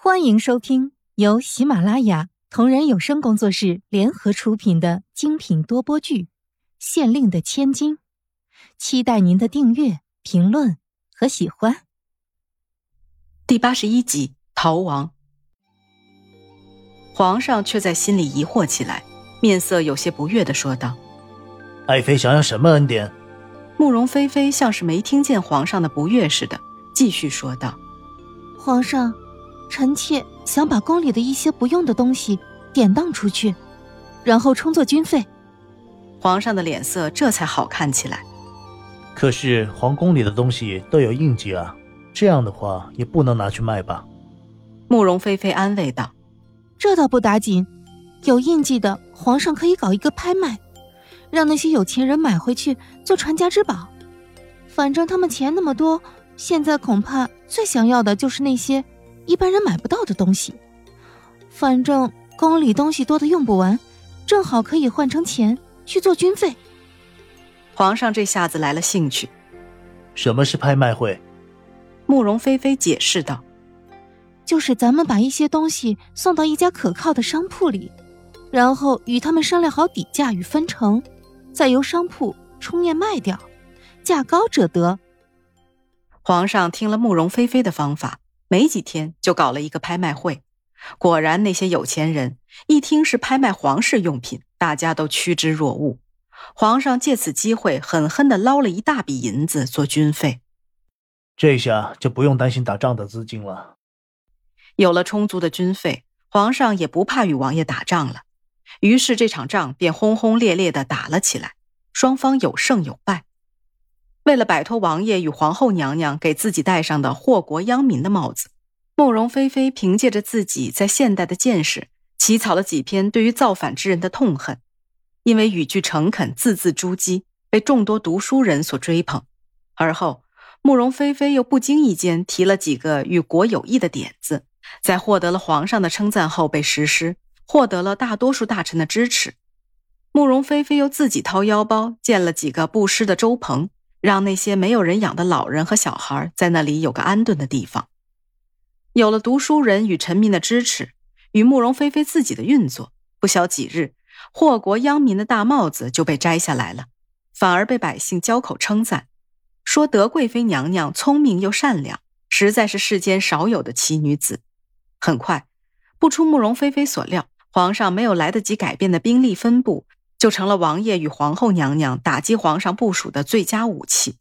欢迎收听由喜马拉雅同人有声工作室联合出品的精品多播剧《县令的千金》，期待您的订阅、评论和喜欢。第八十一集逃亡，皇上却在心里疑惑起来，面色有些不悦的说道：“爱妃想要什么恩典？”慕容菲菲像是没听见皇上的不悦似的，继续说道：“皇上。”臣妾想把宫里的一些不用的东西典当出去，然后充作军费。皇上的脸色这才好看起来。可是皇宫里的东西都有印记啊，这样的话也不能拿去卖吧？慕容菲菲安慰道：“这倒不打紧，有印记的皇上可以搞一个拍卖，让那些有钱人买回去做传家之宝。反正他们钱那么多，现在恐怕最想要的就是那些。”一般人买不到的东西，反正宫里东西多的用不完，正好可以换成钱去做军费。皇上这下子来了兴趣。什么是拍卖会？慕容菲菲解释道：“就是咱们把一些东西送到一家可靠的商铺里，然后与他们商量好底价与分成，再由商铺出面卖掉，价高者得。”皇上听了慕容菲菲的方法。没几天就搞了一个拍卖会，果然那些有钱人一听是拍卖皇室用品，大家都趋之若鹜。皇上借此机会狠狠地捞了一大笔银子做军费，这下就不用担心打仗的资金了。有了充足的军费，皇上也不怕与王爷打仗了。于是这场仗便轰轰烈烈地打了起来，双方有胜有败。为了摆脱王爷与皇后娘娘给自己戴上的祸国殃民的帽子，慕容菲菲凭借着自己在现代的见识，起草了几篇对于造反之人的痛恨。因为语句诚恳，字字珠玑，被众多读书人所追捧。而后，慕容菲菲又不经意间提了几个与国有益的点子，在获得了皇上的称赞后被实施，获得了大多数大臣的支持。慕容菲菲又自己掏腰包建了几个布施的粥棚。让那些没有人养的老人和小孩在那里有个安顿的地方。有了读书人与臣民的支持，与慕容菲菲自己的运作，不消几日，祸国殃民的大帽子就被摘下来了，反而被百姓交口称赞，说德贵妃娘娘聪明又善良，实在是世间少有的奇女子。很快，不出慕容菲菲所料，皇上没有来得及改变的兵力分布。就成了王爷与皇后娘娘打击皇上部署的最佳武器。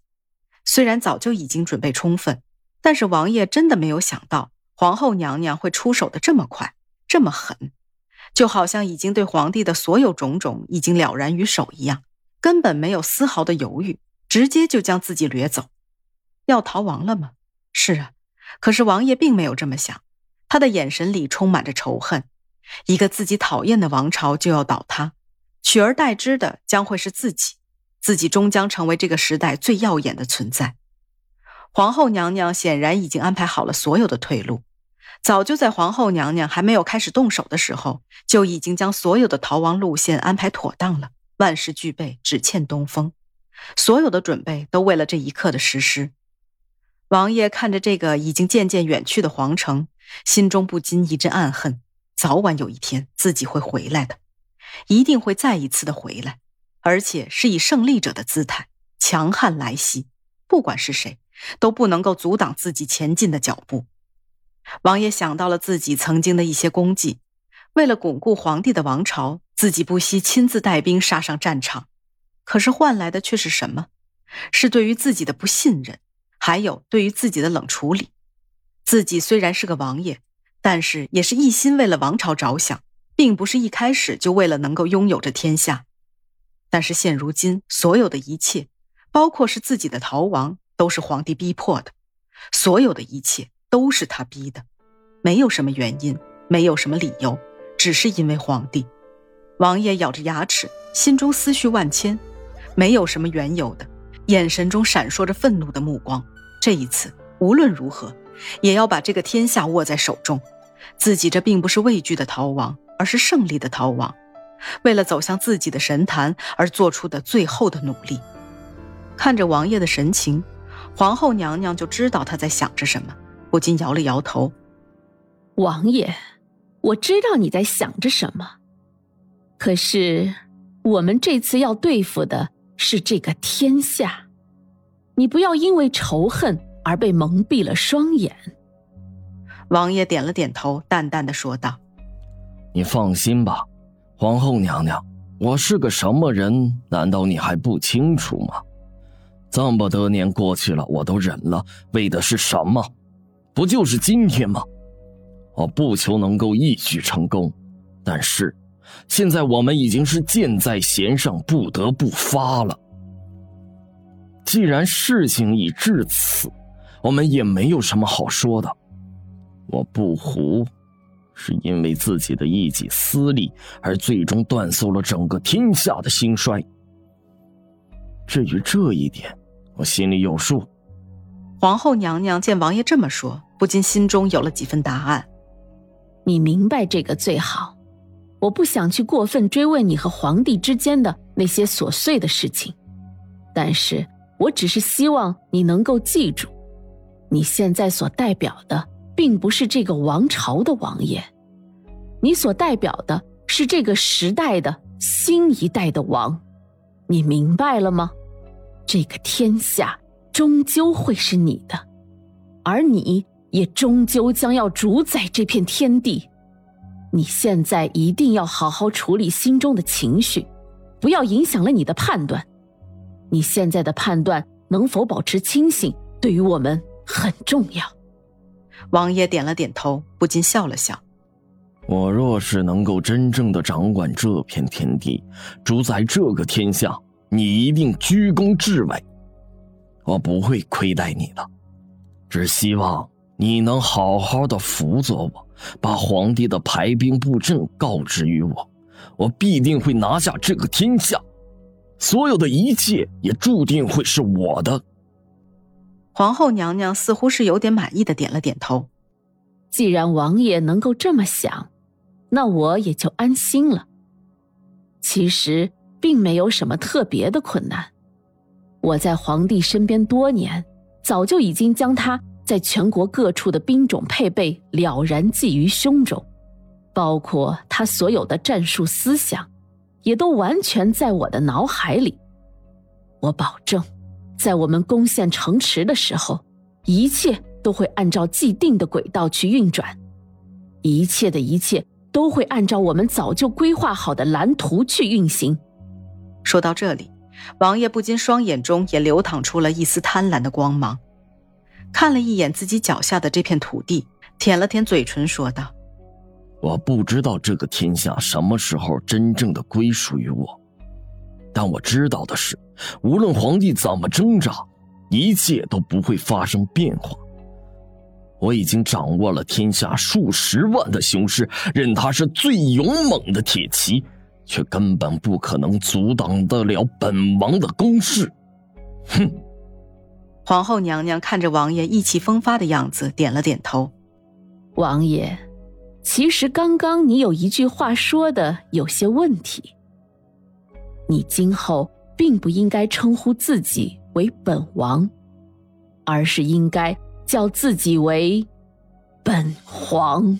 虽然早就已经准备充分，但是王爷真的没有想到皇后娘娘会出手的这么快，这么狠，就好像已经对皇帝的所有种种已经了然于手一样，根本没有丝毫的犹豫，直接就将自己掠走。要逃亡了吗？是啊，可是王爷并没有这么想，他的眼神里充满着仇恨。一个自己讨厌的王朝就要倒塌。取而代之的将会是自己，自己终将成为这个时代最耀眼的存在。皇后娘娘显然已经安排好了所有的退路，早就在皇后娘娘还没有开始动手的时候，就已经将所有的逃亡路线安排妥当了，万事俱备，只欠东风。所有的准备都为了这一刻的实施。王爷看着这个已经渐渐远去的皇城，心中不禁一阵暗恨：早晚有一天自己会回来的。一定会再一次的回来，而且是以胜利者的姿态，强悍来袭。不管是谁，都不能够阻挡自己前进的脚步。王爷想到了自己曾经的一些功绩，为了巩固皇帝的王朝，自己不惜亲自带兵杀上战场。可是换来的却是什么？是对于自己的不信任，还有对于自己的冷处理。自己虽然是个王爷，但是也是一心为了王朝着想。并不是一开始就为了能够拥有这天下，但是现如今所有的一切，包括是自己的逃亡，都是皇帝逼迫的，所有的一切都是他逼的，没有什么原因，没有什么理由，只是因为皇帝。王爷咬着牙齿，心中思绪万千，没有什么缘由的，眼神中闪烁着愤怒的目光。这一次无论如何，也要把这个天下握在手中。自己这并不是畏惧的逃亡。而是胜利的逃亡，为了走向自己的神坛而做出的最后的努力。看着王爷的神情，皇后娘娘就知道他在想着什么，不禁摇了摇头。王爷，我知道你在想着什么。可是，我们这次要对付的是这个天下，你不要因为仇恨而被蒙蔽了双眼。王爷点了点头，淡淡的说道：“你放心吧，皇后娘娘，我是个什么人，难道你还不清楚吗？这么多年过去了，我都忍了，为的是什么？不就是今天吗？我不求能够一举成功，但是现在我们已经是箭在弦上，不得不发了。既然事情已至此，我们也没有什么好说的。”我不胡，是因为自己的一己私利，而最终断送了整个天下的兴衰。至于这一点，我心里有数。皇后娘娘见王爷这么说，不禁心中有了几分答案。你明白这个最好。我不想去过分追问你和皇帝之间的那些琐碎的事情，但是我只是希望你能够记住，你现在所代表的。并不是这个王朝的王爷，你所代表的是这个时代的新一代的王，你明白了吗？这个天下终究会是你的，而你也终究将要主宰这片天地。你现在一定要好好处理心中的情绪，不要影响了你的判断。你现在的判断能否保持清醒，对于我们很重要。王爷点了点头，不禁笑了笑。我若是能够真正的掌管这片天地，主宰这个天下，你一定居功至伟。我不会亏待你的，只希望你能好好的辅佐我，把皇帝的排兵布阵告知于我，我必定会拿下这个天下，所有的一切也注定会是我的。皇后娘娘似乎是有点满意的点了点头。既然王爷能够这么想，那我也就安心了。其实并没有什么特别的困难。我在皇帝身边多年，早就已经将他在全国各处的兵种配备了然记于胸中，包括他所有的战术思想，也都完全在我的脑海里。我保证。在我们攻陷城池的时候，一切都会按照既定的轨道去运转，一切的一切都会按照我们早就规划好的蓝图去运行。说到这里，王爷不禁双眼中也流淌出了一丝贪婪的光芒，看了一眼自己脚下的这片土地，舔了舔嘴唇，说道：“我不知道这个天下什么时候真正的归属于我。”但我知道的是，无论皇帝怎么挣扎，一切都不会发生变化。我已经掌握了天下数十万的雄师，任他是最勇猛的铁骑，却根本不可能阻挡得了本王的攻势。哼！皇后娘娘看着王爷意气风发的样子，点了点头。王爷，其实刚刚你有一句话说的有些问题。你今后并不应该称呼自己为本王，而是应该叫自己为本皇。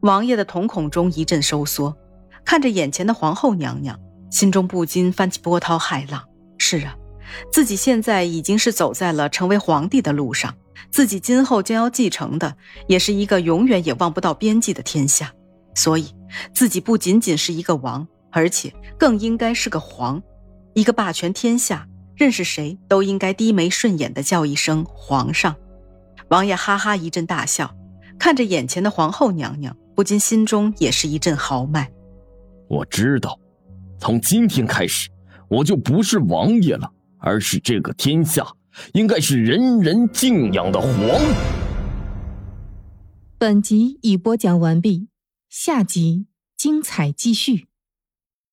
王爷的瞳孔中一阵收缩，看着眼前的皇后娘娘，心中不禁翻起波涛骇浪。是啊，自己现在已经是走在了成为皇帝的路上，自己今后将要继承的，也是一个永远也望不到边际的天下。所以，自己不仅仅是一个王。而且更应该是个皇，一个霸权天下，认识谁都应该低眉顺眼的叫一声皇上。王爷哈哈一阵大笑，看着眼前的皇后娘娘，不禁心中也是一阵豪迈。我知道，从今天开始，我就不是王爷了，而是这个天下应该是人人敬仰的皇。本集已播讲完毕，下集精彩继续。